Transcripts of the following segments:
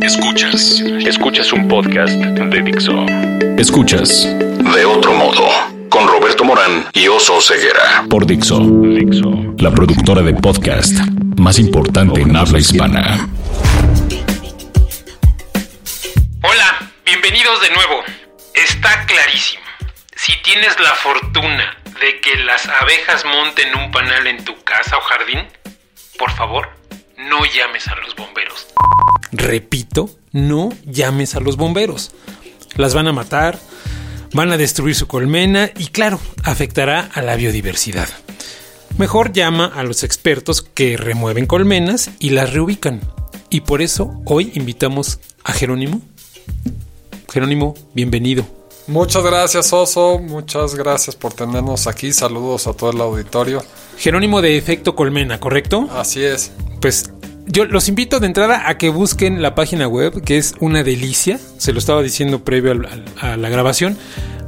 Escuchas. Escuchas un podcast de Dixo. Escuchas De otro modo con Roberto Morán y Oso Ceguera. Por Dixo. Dixo. La productora de podcast más importante en habla hispana. Hola, bienvenidos de nuevo. Está clarísimo. Si tienes la fortuna de que las abejas monten un panal en tu casa o jardín, por favor, no llames a los bomberos. Repito, no llames a los bomberos. Las van a matar, van a destruir su colmena y claro, afectará a la biodiversidad. Mejor llama a los expertos que remueven colmenas y las reubican. Y por eso hoy invitamos a Jerónimo. Jerónimo, bienvenido. Muchas gracias Oso, muchas gracias por tenernos aquí, saludos a todo el auditorio. Jerónimo de Efecto Colmena, ¿correcto? Así es. Pues yo los invito de entrada a que busquen la página web, que es una delicia. Se lo estaba diciendo previo a la grabación.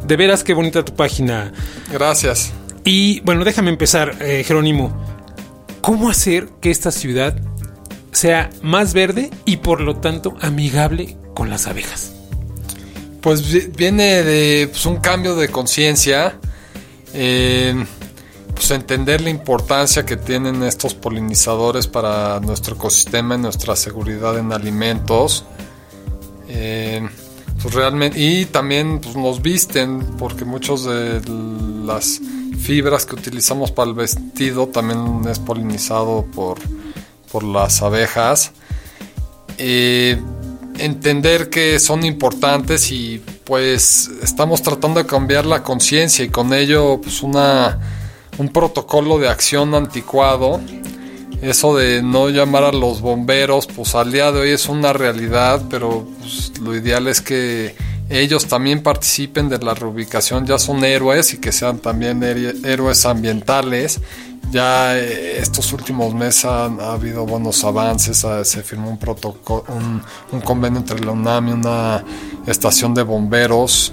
De veras, qué bonita tu página. Gracias. Y bueno, déjame empezar, eh, Jerónimo. ¿Cómo hacer que esta ciudad sea más verde y por lo tanto amigable con las abejas? Pues viene de pues, un cambio de conciencia, eh, pues entender la importancia que tienen estos polinizadores para nuestro ecosistema y nuestra seguridad en alimentos. Eh, pues realmente, y también pues, nos visten, porque muchos de las fibras que utilizamos para el vestido también es polinizado por, por las abejas. Eh, entender que son importantes y pues estamos tratando de cambiar la conciencia y con ello pues una un protocolo de acción anticuado. Eso de no llamar a los bomberos pues al día de hoy es una realidad pero pues, lo ideal es que ellos también participen de la reubicación ya son héroes y que sean también héroes ambientales ya eh, estos últimos meses han, ha habido buenos avances, se firmó un protocolo, un, convenio entre la UNAM y una estación de bomberos.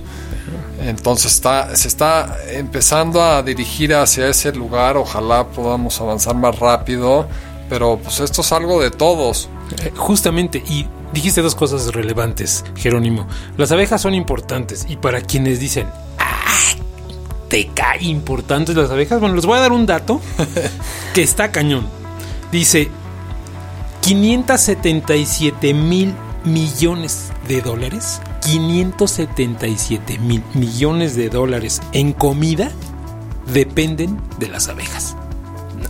Entonces está, se está empezando a dirigir hacia ese lugar, ojalá podamos avanzar más rápido, pero pues esto es algo de todos. Eh, justamente, y dijiste dos cosas relevantes, Jerónimo. Las abejas son importantes y para quienes dicen, teca importantes las abejas. Bueno, les voy a dar un dato que está cañón. Dice 577 mil millones de dólares. 577 mil millones de dólares en comida dependen de las abejas.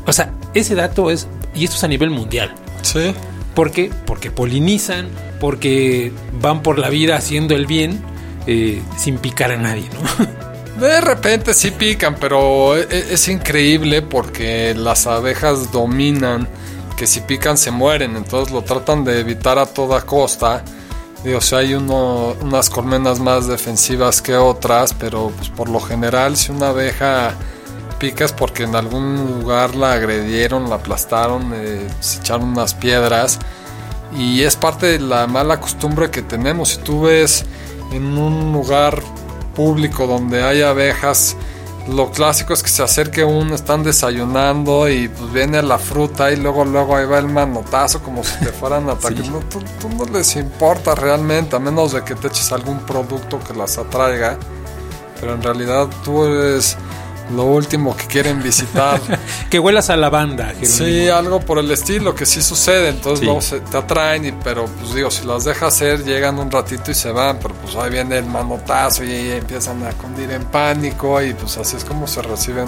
O sea, ese dato es, y esto es a nivel mundial. Sí. ¿Por qué? Porque polinizan, porque van por la vida haciendo el bien eh, sin picar a nadie, ¿no? De repente sí pican, pero e, e, es, increíble porque las abejas dominan que si pican se mueren, entonces lo tratan de evitar a toda costa. o sea, hay uno, unas colmenas más defensivas que otras, pero pues por lo general si una abeja pica es porque en algún lugar la agredieron, la aplastaron, eh, se echaron unas piedras y es parte de la mala costumbre que tenemos. Si tú ves en un lugar público donde hay abejas, lo clásico es que se acerque uno, están desayunando y pues viene la fruta y luego luego ahí va el manotazo como si te fueran a atacar. No, tú, no les importa realmente, a menos de que te eches algún producto que las atraiga. Pero en realidad tú eres lo último que quieren visitar. que huelas a lavanda. Sí, algo por el estilo, que sí sucede. Entonces te atraen, y, pero pues digo, si las dejas hacer, llegan un ratito y se van, pero pues ahí viene el manotazo y empiezan a cundir en pánico y pues así es como se reciben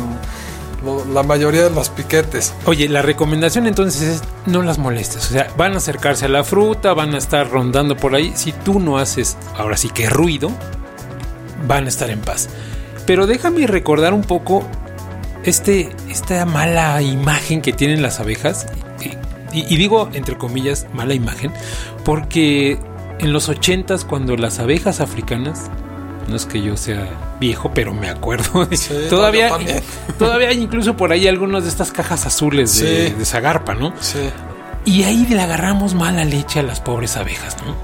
la mayoría de los piquetes. Oye, la recomendación entonces es no las molestes. O sea, van a acercarse a la fruta, van a estar rondando por ahí. Si tú no haces, ahora sí que ruido, van a estar en paz. Pero déjame recordar un poco este, esta mala imagen que tienen las abejas. Y, digo, entre comillas, mala imagen, porque en los ochentas, cuando las abejas africanas, no es que yo sea viejo, pero me acuerdo. todavía, todavía hay incluso por ahí algunas de estas cajas azules de, de Zagarpa, ¿no? Sí. Y ahí le agarramos mala leche a las pobres abejas, ¿no?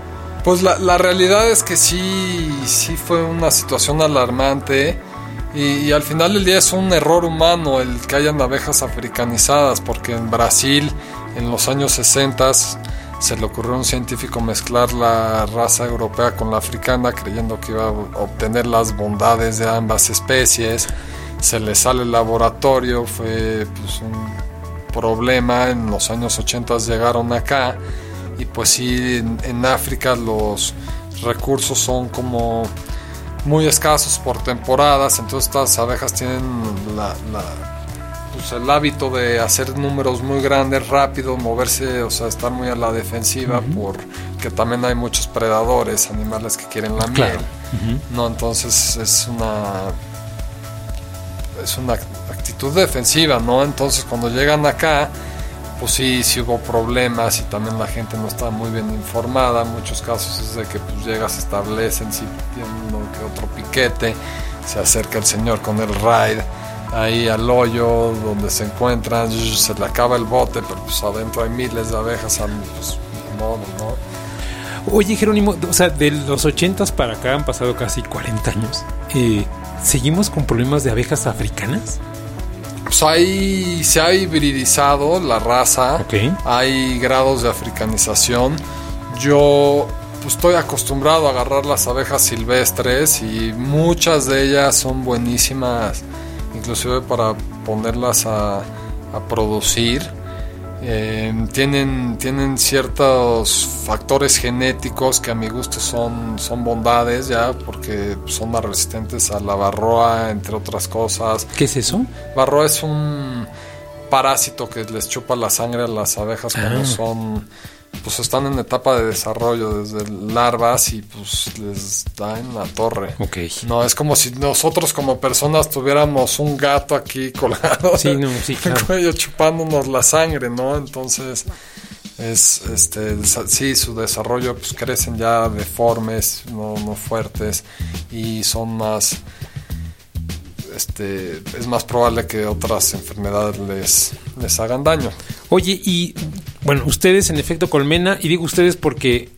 Pues la, la realidad es que sí, sí fue una situación alarmante y, al final del día es un error humano el que hayan abejas africanizadas, porque en Brasil en los años 60 se le ocurrió a un científico mezclar la raza europea con la africana creyendo que iba a obtener las bondades de ambas especies. Se le sale el laboratorio, fue pues, un problema. En los años 80 llegaron acá y pues sí, en, África los recursos son como muy escasos por temporadas, entonces estas abejas tienen la pues, el hábito de hacer números muy grandes, rápido, moverse, o sea, estar muy a la defensiva, porque también hay muchos predadores, animales que quieren la miel. No, entonces es una es una actitud defensiva, ¿no? Entonces cuando llegan acá, pues sí, sí hubo problemas y también la gente no está muy bien informada. En muchos casos es de que pues llegas, establecen si tienen que otro piquete, se acerca el señor con el ride ahí al hoyo donde se encuentran, se le acaba el bote, pero pues adentro hay miles de abejas, pues, modo, ¿no? Oye, Jerónimo, o sea, de los 80 para acá han pasado casi 40 años. Eh, ¿Seguimos con problemas de abejas africanas? Pues ahí se ha hibridizado la raza, hay grados de africanización. Yo pues, estoy acostumbrado a agarrar las abejas silvestres y muchas de ellas son buenísimas inclusive para ponerlas a, producir. Eh, tienen, tienen ciertos factores genéticos que a mi gusto son, son bondades ya porque son más resistentes a la barroa entre otras cosas. ¿Qué es eso? Barroa es un parásito que les chupa la sangre a las abejas cuando ah. son pues están en etapa de desarrollo desde larvas y pues les da en la torre. Ok. No, es como si nosotros como personas tuviéramos un gato aquí colgado. Sí, no, sí, claro. chupándonos la sangre, ¿no? Entonces, es, este, sí, su desarrollo pues crecen ya deformes, no, no fuertes y son más este, es más probable que otras enfermedades les, les hagan daño. Oye, y bueno, ustedes en efecto Colmena, y digo ustedes porque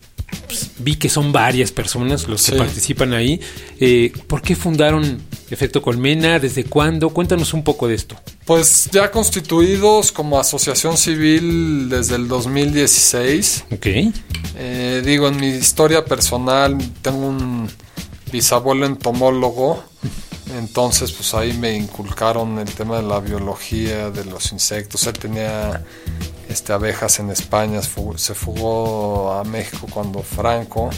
pues, vi que son varias personas los que participan ahí. Eh, ¿Por qué fundaron Efecto Colmena? ¿Desde cuándo? Cuéntanos un poco de esto. Pues ya constituidos como asociación civil desde el 2016. Ok. Eh, digo, en mi historia personal tengo un bisabuelo entomólogo entonces, pues ahí me inculcaron el tema de la biología de los insectos. Él tenía este, abejas en España, se fugó a México cuando Franco.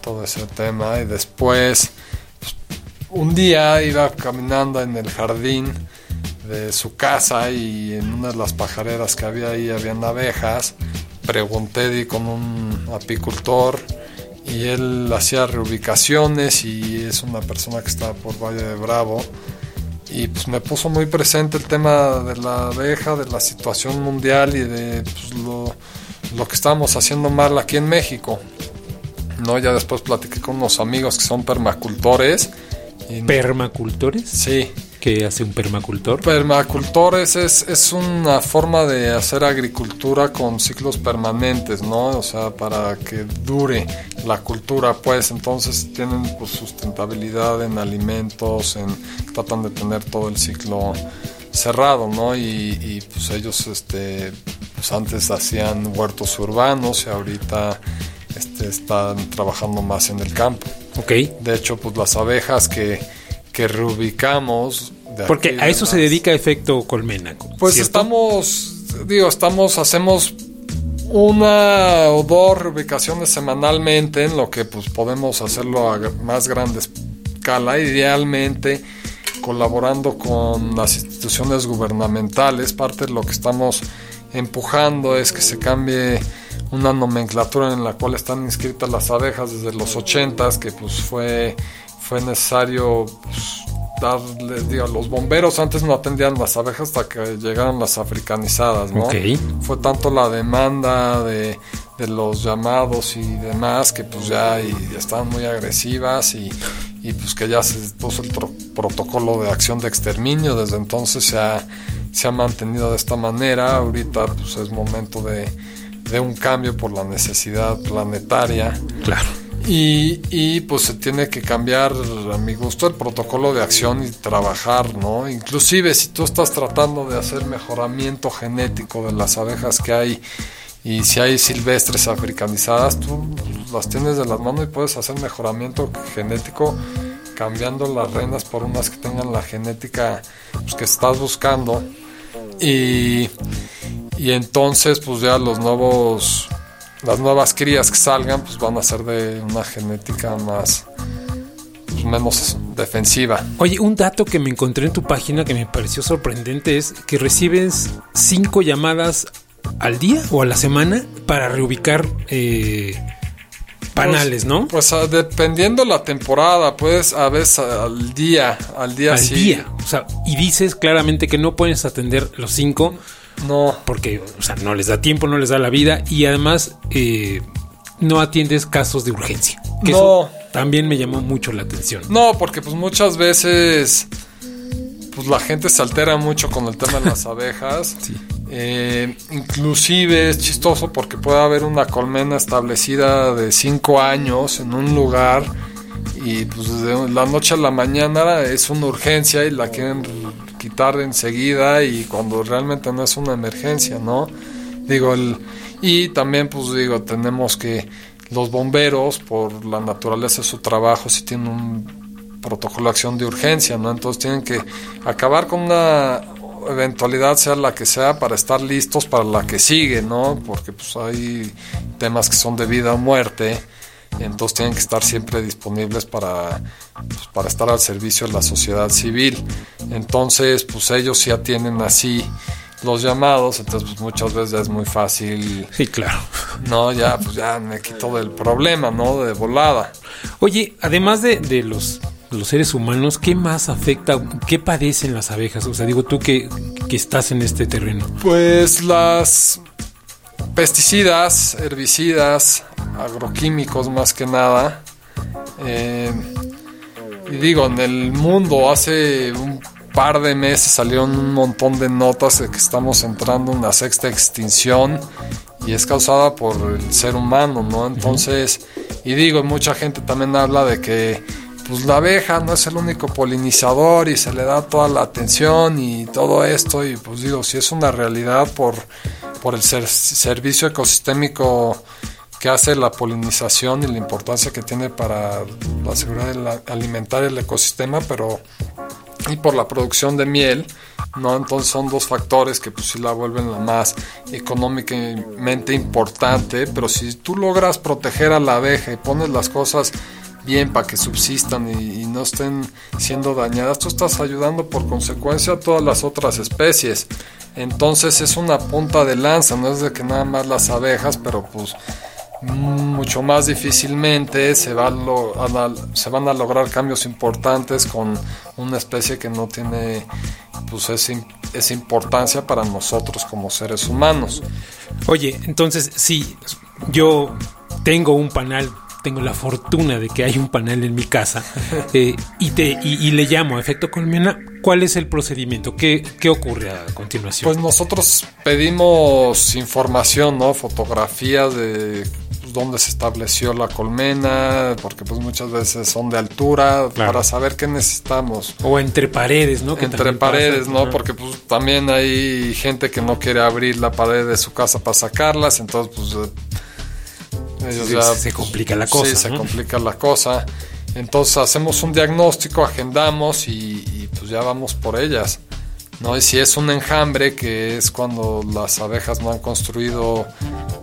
Todo ese tema. Y después, pues, un día iba caminando en el jardín de su casa y en una de las pajareras que había ahí habían abejas. Pregunté di con un apicultor y él hacía reubicaciones y es una persona que está por Valle de Bravo y pues me puso muy presente el tema de la abeja, de la situación mundial y de pues, lo, lo, que estábamos haciendo mal aquí en México. ¿no? Ya después platiqué con unos amigos que son permacultores. ¿Permacultores? Sí. ¿Qué hace un permacultor? Permacultores es, es una forma de hacer agricultura con ciclos permanentes, ¿no? O sea, para que dure la cultura, pues entonces tienen pues, sustentabilidad en alimentos, en, tratan de tener todo el ciclo cerrado, ¿no? Y, pues ellos este, pues antes hacían huertos urbanos y ahorita este, están trabajando más en el campo. Ok. De hecho, pues las abejas que que reubicamos. Porque a eso se dedica efecto colmena. Pues estamos, digo, estamos, hacemos una o dos reubicaciones semanalmente, en lo que pues podemos hacerlo a más grande escala, idealmente colaborando con las instituciones gubernamentales. Parte de lo que estamos empujando es que se cambie una nomenclatura en la cual están inscritas las abejas desde los 80 que pues fue fue necesario pues, darle, digo, los bomberos antes no atendían las abejas hasta que llegaron las africanizadas, ¿no? Fue tanto la demanda de, los llamados y demás que pues ya y, estaban muy agresivas y, pues que ya se puso el protocolo de acción de exterminio, desde entonces se ha, se ha mantenido de esta manera, ahorita pues es momento de, de un cambio por la necesidad planetaria. Claro y, pues se tiene que cambiar, a mi gusto, el protocolo de acción y trabajar, ¿no? Inclusive si tú estás tratando de hacer mejoramiento genético de las abejas que hay Y si hay silvestres africanizadas, tú las tienes de las manos y puedes hacer mejoramiento genético cambiando las reinas por unas que tengan la genética pues, que estás buscando. Y, y entonces pues ya los nuevos las nuevas crías que salgan pues van a ser de una genética más pues, menos defensiva. Oye, un dato que me encontré en tu página que me pareció sorprendente es que recibes cinco llamadas al día o a la semana para reubicar eh, panales, ¿no? Pues ah, dependiendo la temporada, pues a veces al día, al día al día. O sea, y dices claramente que no puedes atender los cinco. No. Porque, o sea, no les da tiempo, no les da la vida y además eh, no atiendes casos de urgencia. Que no. también me llamó mucho la atención. No, porque pues muchas veces pues la gente se altera mucho con el tema de las abejas. sí. Eh, inclusive es chistoso porque puede haber una colmena establecida de 5 años en un lugar y pues de la noche a la mañana es una urgencia y la quieren quitar enseguida y cuando realmente no es una emergencia, ¿no? Digo, el, y también pues digo, tenemos que los bomberos por la naturaleza de su trabajo si tienen un protocolo de acción de urgencia, ¿no? Entonces tienen que acabar con una eventualidad sea la que sea para estar listos para la que sigue, ¿no? Porque pues hay temas que son de vida o muerte, entonces tienen que estar siempre disponibles para, pues, para estar al servicio de la sociedad civil. Entonces, pues ellos ya tienen así los llamados, entonces pues muchas veces ya es muy fácil. Sí, claro. No, ya pues ya me quito del problema, ¿no? De volada. Oye, además de, de los los seres humanos, ¿qué más afecta, qué padecen las abejas? O sea, digo tú que, estás en este terreno. Pues las pesticidas, herbicidas, agroquímicos más que nada. Eh, y digo, en el mundo hace un par de meses salieron un montón de notas de que estamos entrando en la sexta extinción y es causada por el ser humano, ¿no? Entonces, y digo, mucha gente también habla de que pues la abeja no es el único polinizador y se le da toda la atención y todo esto y pues digo, si es una realidad por, por el servicio ecosistémico que hace la polinización y la importancia que tiene para la seguridad alimentaria del ecosistema, pero y por la producción de miel, ¿no? Entonces son dos factores que pues sí la vuelven la más económicamente importante, pero si tú logras proteger a la abeja y pones las cosas bien para que subsistan y, no estén siendo dañadas, tú estás ayudando por consecuencia a todas las otras especies. Entonces es una punta de lanza, no es de que nada más las abejas, pero pues mucho más difícilmente se, va se van a lograr cambios importantes con una especie que no tiene pues esa importancia para nosotros como seres humanos. Oye, entonces si yo tengo un panal tengo la fortuna de que hay un panel en mi casa eh, y, te, y, le llamo a efecto colmena, ¿cuál es el procedimiento? ¿Qué, ¿Qué, ocurre a continuación? Pues nosotros pedimos información, ¿no? Fotografías de dónde se estableció la colmena, porque pues muchas veces son de altura, para saber qué necesitamos. O entre paredes, ¿no? entre paredes, ¿no? Porque pues también hay gente que no quiere abrir la pared de su casa para sacarlas, entonces pues se complica la cosa. Sí, se complica la cosa. Entonces hacemos un diagnóstico, agendamos y, pues ya vamos por ellas. ¿no? Y si es un enjambre, que es cuando las abejas no han construido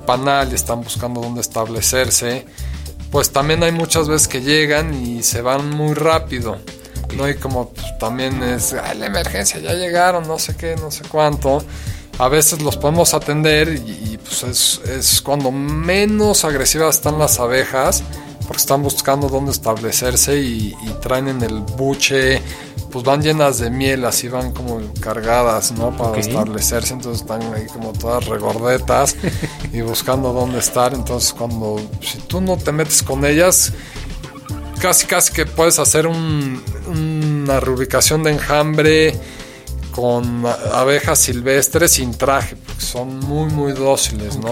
panal y están buscando dónde establecerse, pues también hay muchas veces que llegan y se van muy rápido. ¿no? Y como pues, también es, la emergencia, ya llegaron, no sé qué, no sé cuánto a veces los podemos atender y, pues es, es, cuando menos agresivas están las abejas porque están buscando dónde establecerse y, traen en el buche pues van llenas de miel así van como cargadas no para establecerse entonces están ahí como todas regordetas y buscando dónde estar. Entonces cuando si tú no te metes con ellas casi casi que puedes hacer un, una reubicación de enjambre con abejas silvestres sin traje, porque son muy, muy dóciles, ¿no?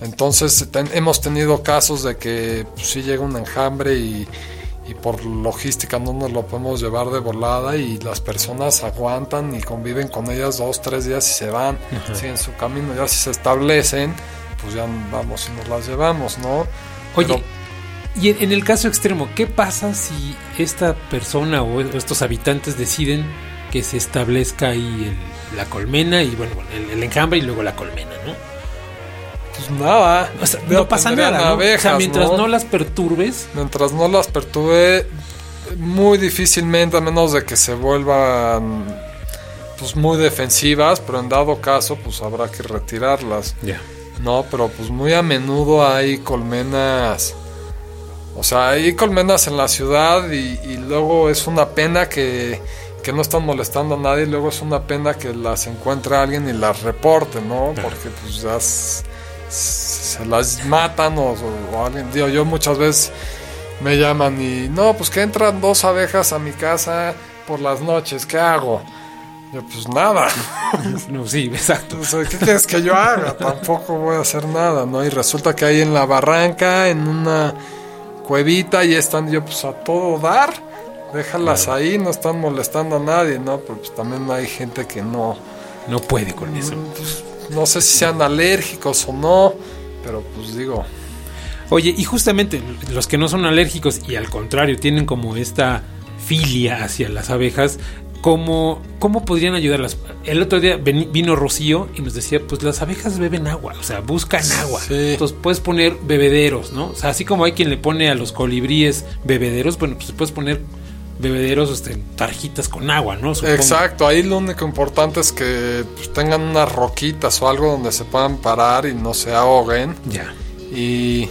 Entonces hemos tenido casos de que pues, sí llega un enjambre y, por logística no nos lo podemos llevar de volada y las personas aguantan y conviven con ellas dos, tres días y se van, siguen su camino, ya si se establecen, pues ya vamos y nos las llevamos, ¿no? Oye, y en, el caso extremo, ¿qué pasa si esta persona o estos habitantes deciden que se establezca ahí la colmena y bueno, el, enjambre y luego la colmena, ¿no? Pues nada, no pasa nada, ¿no? o sea, mientras ¿no? las perturbes. Mientras no las perturbe, muy difícilmente, a menos de que se vuelvan pues muy defensivas, pero en dado caso, pues habrá que retirarlas. Ya. No, pero pues muy a menudo hay colmenas o sea, hay colmenas en la ciudad y, luego es una pena que, no están molestando a nadie, y luego es una pena que las encuentre alguien y las reporte, ¿no? Porque pues ya se las matan o, alguien, digo, yo muchas veces me llaman y no, pues que entran dos abejas a mi casa por las noches, ¿qué hago? Yo, pues nada. No, sí, exacto. ¿Qué quieres que yo haga? Tampoco voy a hacer nada, ¿no? Y resulta que ahí en la barranca, en una cuevita y están yo pues a todo dar, déjalas ahí, no están molestando a nadie, ¿no? Pero pues también hay gente que no... No puede con eso. Mm, pues, no sé si sean alérgicos o no, pero pues digo... Oye, y justamente los que no son alérgicos y al contrario tienen como esta filia hacia las abejas, ¿Cómo, ¿Cómo podrían ayudarlas? El otro día vino Rocío y nos decía, pues las abejas beben agua, o sea, buscan agua. Entonces puedes poner bebederos, ¿no? O sea, así como hay quien le pone a los colibríes bebederos, bueno, pues puedes poner bebederos, este, tarjitas con agua, ¿no? Exacto, ahí lo único importante es que pues, tengan unas roquitas o algo donde se puedan parar y no se ahoguen. Ya. Y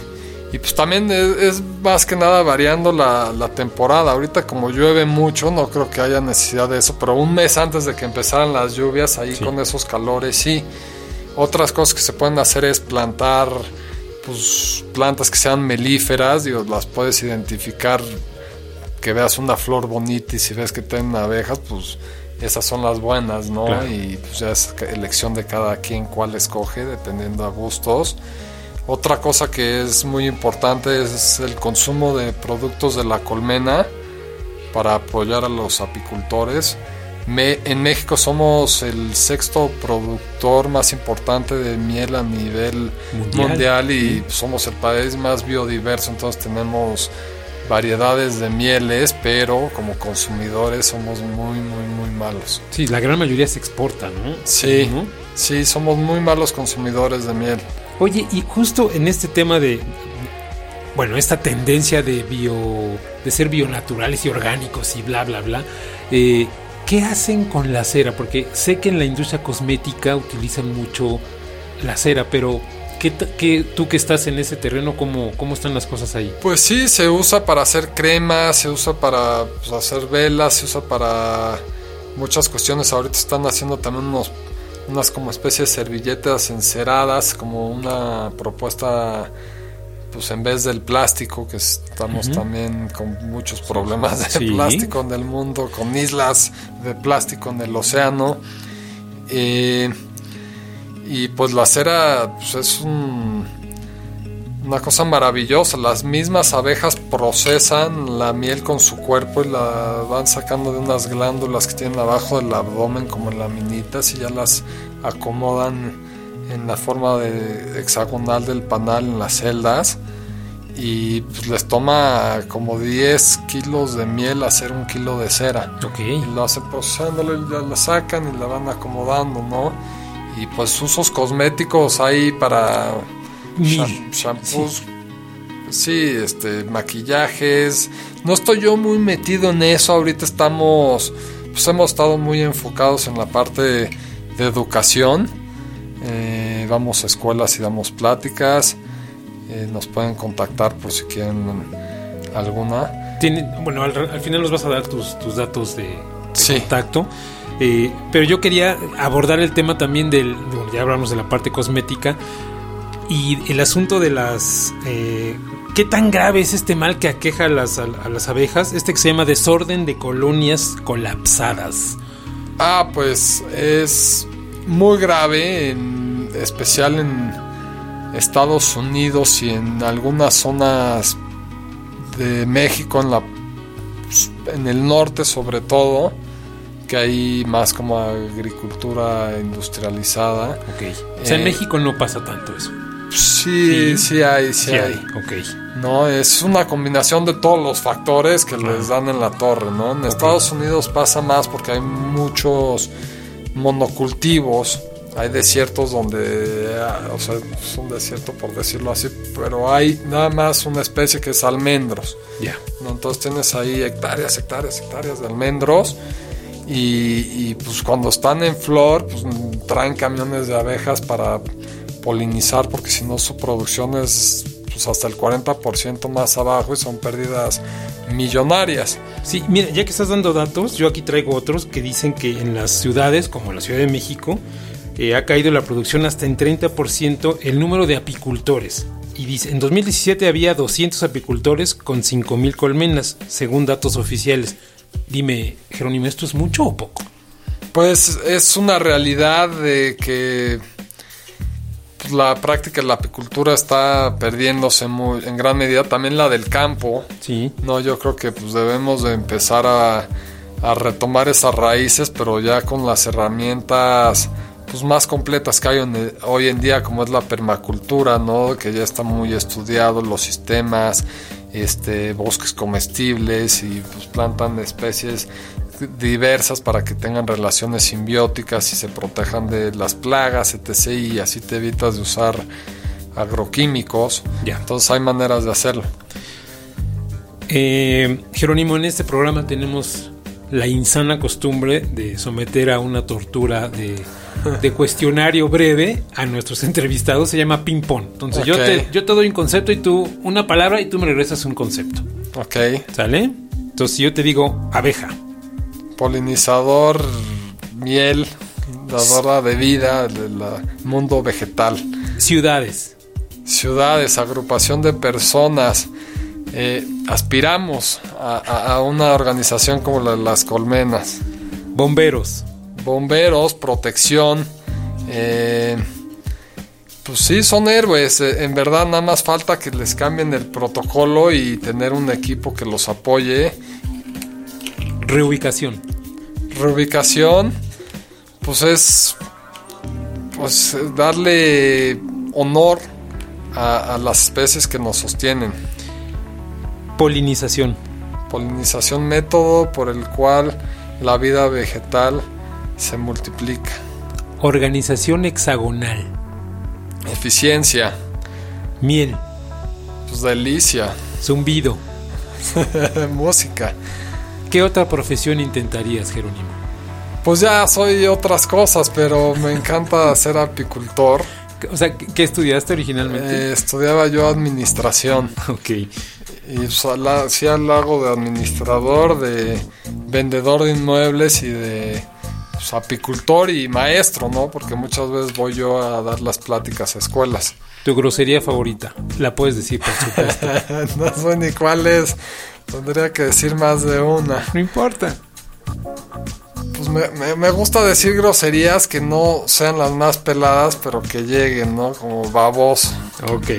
y pues también es, más que nada variando la, temporada. Ahorita como llueve mucho, no creo que haya necesidad de eso, pero un mes antes de que empezaran las lluvias, ahí con esos calores, sí. Otras cosas que se pueden hacer es plantar pues, plantas que sean melíferas, digo, las puedes identificar, que veas una flor bonita y si ves que tienen abejas, pues esas son las buenas, ¿no? Y pues ya es elección de cada quien cuál escoge, dependiendo a gustos. Otra cosa que es muy importante es el consumo de productos de la colmena para apoyar a los apicultores. en México somos el sexto productor más importante de miel a nivel mundial, y somos el país más biodiverso, entonces tenemos variedades de mieles, pero como consumidores somos muy, muy, muy malos. Sí, la gran mayoría se exporta, ¿no? Sí, sí, somos muy malos consumidores de miel. Oye, y justo en este tema de, bueno, esta tendencia de bio, de ser bionaturales y orgánicos y bla, bla, bla, eh, ¿qué hacen con la cera? Porque sé que en la industria cosmética utilizan mucho la cera, pero ¿qué, tú que estás en ese terreno, ¿cómo, cómo están las cosas ahí? Pues sí, se usa para hacer cremas, se usa para pues, hacer velas, se usa para muchas cuestiones. Ahorita están haciendo también unos unas como especies de servilletas enceradas, como una propuesta pues en vez del plástico, que estamos también con muchos problemas de plástico en el mundo, con islas de plástico en el océano. Eh, y pues la cera pues es una cosa maravillosa. Las mismas abejas procesan la miel con su cuerpo y la van sacando de unas glándulas que tienen abajo del abdomen como laminitas y ya las acomodan en la forma de hexagonal del panal en las celdas y pues les toma como 10 kilos de miel hacer un kilo de cera. Y lo hacen procesándolo y ya la sacan y la van acomodando, ¿no? Y pues usos cosméticos hay para shampoos, sí. este, maquillajes. No estoy yo muy metido en eso. Ahorita estamos, pues hemos estado muy enfocados en la parte de educación. Eh, vamos a escuelas y damos pláticas. Eh, nos pueden contactar por si quieren alguna. bueno, al, final nos vas a dar tus, datos de, contacto. Eh, pero yo quería abordar el tema también del, ya hablamos de la parte cosmética y el asunto de las... ¿Qué tan grave es este mal que aqueja a las, a las abejas? Este que se llama desorden de colonias colapsadas. Ah, pues es muy grave, en especial en Estados Unidos y en algunas zonas de México, en, la, en el norte sobre todo, que hay más como agricultura industrializada. Ok. O sea, en eh, México no pasa tanto eso. Sí, sí, hay, sí, hay. Ok. No, es una combinación de todos los factores que les dan en la torre, ¿no? En Estados Unidos pasa más porque hay muchos monocultivos. Hay desiertos donde, ah, o sea, es un desierto por decirlo así, pero hay nada más una especie que es almendros. Ya. ¿no? Entonces tienes ahí hectáreas, hectáreas, hectáreas de almendros. Y, pues cuando están en flor, pues traen camiones de abejas para polinizar, porque si no su producción es pues, hasta el 40% más abajo y son pérdidas millonarias. Sí, mira, ya que estás dando datos, yo aquí traigo otros que dicen que en las ciudades, como la Ciudad de México, eh, ha caído la producción hasta en 30% el número de apicultores. Y dice, en 2017 había 200 apicultores con 5.000 colmenas, según datos oficiales. Dime, Jerónimo, ¿esto es mucho o poco? Pues es una realidad de que pues, la práctica de la apicultura está perdiéndose muy, en gran medida, también la del campo. Sí. No, yo creo que pues debemos de empezar a, a retomar esas raíces, pero ya con las herramientas pues más completas que hay hoy en día como es la permacultura, ¿no? Que ya está muy estudiado los sistemas, este bosques comestibles y pues plantan especies diversas para que tengan relaciones simbióticas y se protejan de las plagas, etc. Y así te evitas de usar agroquímicos. Ya. Entonces hay maneras de hacerlo. Eh, Jerónimo, en este programa tenemos la insana costumbre de someter a una tortura de, de cuestionario breve a nuestros entrevistados. Se llama ping-pong. Entonces yo, te, yo te doy un concepto y tú una palabra y tú me regresas un concepto. Ok. ¿Sale? Entonces yo te digo abeja, Polinizador, miel, dadora de vida del mundo vegetal. ciudades, ciudades, agrupación de personas. eh, aspiramos a, a- a una organización como la de las colmenas. bomberos, Bomberos, protección. eh, pues sí, son héroes. eh, En verdad, nada más falta que les cambien el protocolo y tener un equipo que los apoye. reubicación, Reubicación, pues es pues darle honor a, a las especies que nos sostienen. polinización, Polinización, método por el cual la vida vegetal se multiplica. organización hexagonal, Eficiencia, miel, pues delicia, zumbido. música. ¿Qué otra profesión intentarías, Jerónimo? Pues ya soy otras cosas, pero me encanta ser apicultor. O sea, ¿qué estudiaste originalmente? Eh, estudiaba yo administración. ok. Y pues, la- hacía el hago de administrador, de vendedor de inmuebles y de pues, apicultor y maestro, ¿no? Porque muchas veces voy yo a dar las pláticas a escuelas. Tu grosería favorita. La puedes decir, por supuesto. no sé ni cuál es. Tendría que decir más de una. no importa. Pues me, me- me gusta decir groserías que no sean las más peladas, pero que lleguen, ¿no? Como baboso. Ok.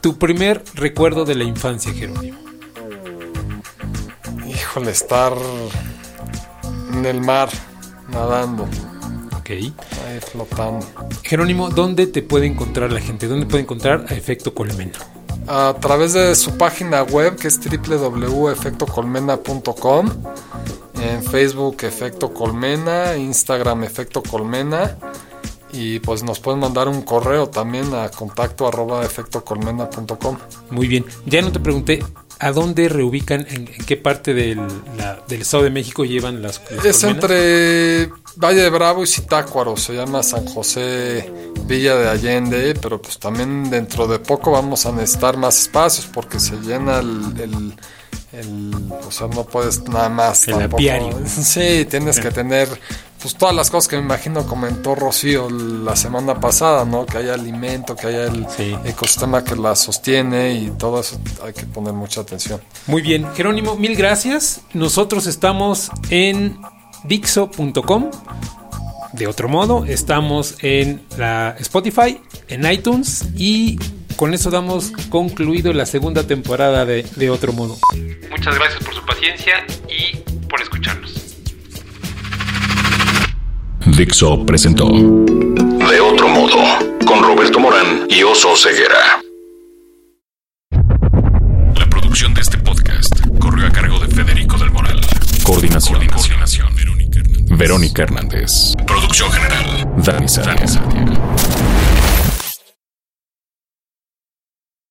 Tu primer recuerdo de la infancia, Jerónimo. Híjole, estar en el mar, nadando, Ok. ahí flotando. Jerónimo, ¿dónde te puede encontrar la gente? ¿Dónde puede encontrar a Efecto Colmena? a través de su página web que es www.efectocolmena.com en Facebook Efecto Colmena, Instagram Efecto Colmena y pues nos pueden mandar un correo también a contacto arroba efectocolmena.com. Muy bien. Ya no te pregunté ¿A dónde reubican, en, en qué parte del, la- del Estado de México llevan las, las Es colmenas? entre Valle de Bravo y Zitácuaro, se llama San José Villa de Allende, pero pues también dentro de poco vamos a necesitar más espacios porque se llena el, el- el- o sea, no puedes nada más. El apiario. Sí, tienes que tener pues todas las cosas que me imagino comentó Rocío la semana pasada, ¿no? Que haya alimento, que haya el Sí. ecosistema que la sostiene y todo eso hay que poner mucha atención. Muy bien, Jerónimo, mil gracias. Nosotros estamos en Dixo.com. De otro modo, estamos en la Spotify, en iTunes y con eso damos concluido la segunda temporada de De otro modo. Muchas gracias por su paciencia y por escucharnos. Dixo presentó De otro modo, con Roberto Morán y Oso Ceguera. La producción de este podcast corrió a cargo de Federico del Moral. Coordinación. Coordinación. Verónica Hernández. Verónica Hernández. Producción general. Dani Sánchez.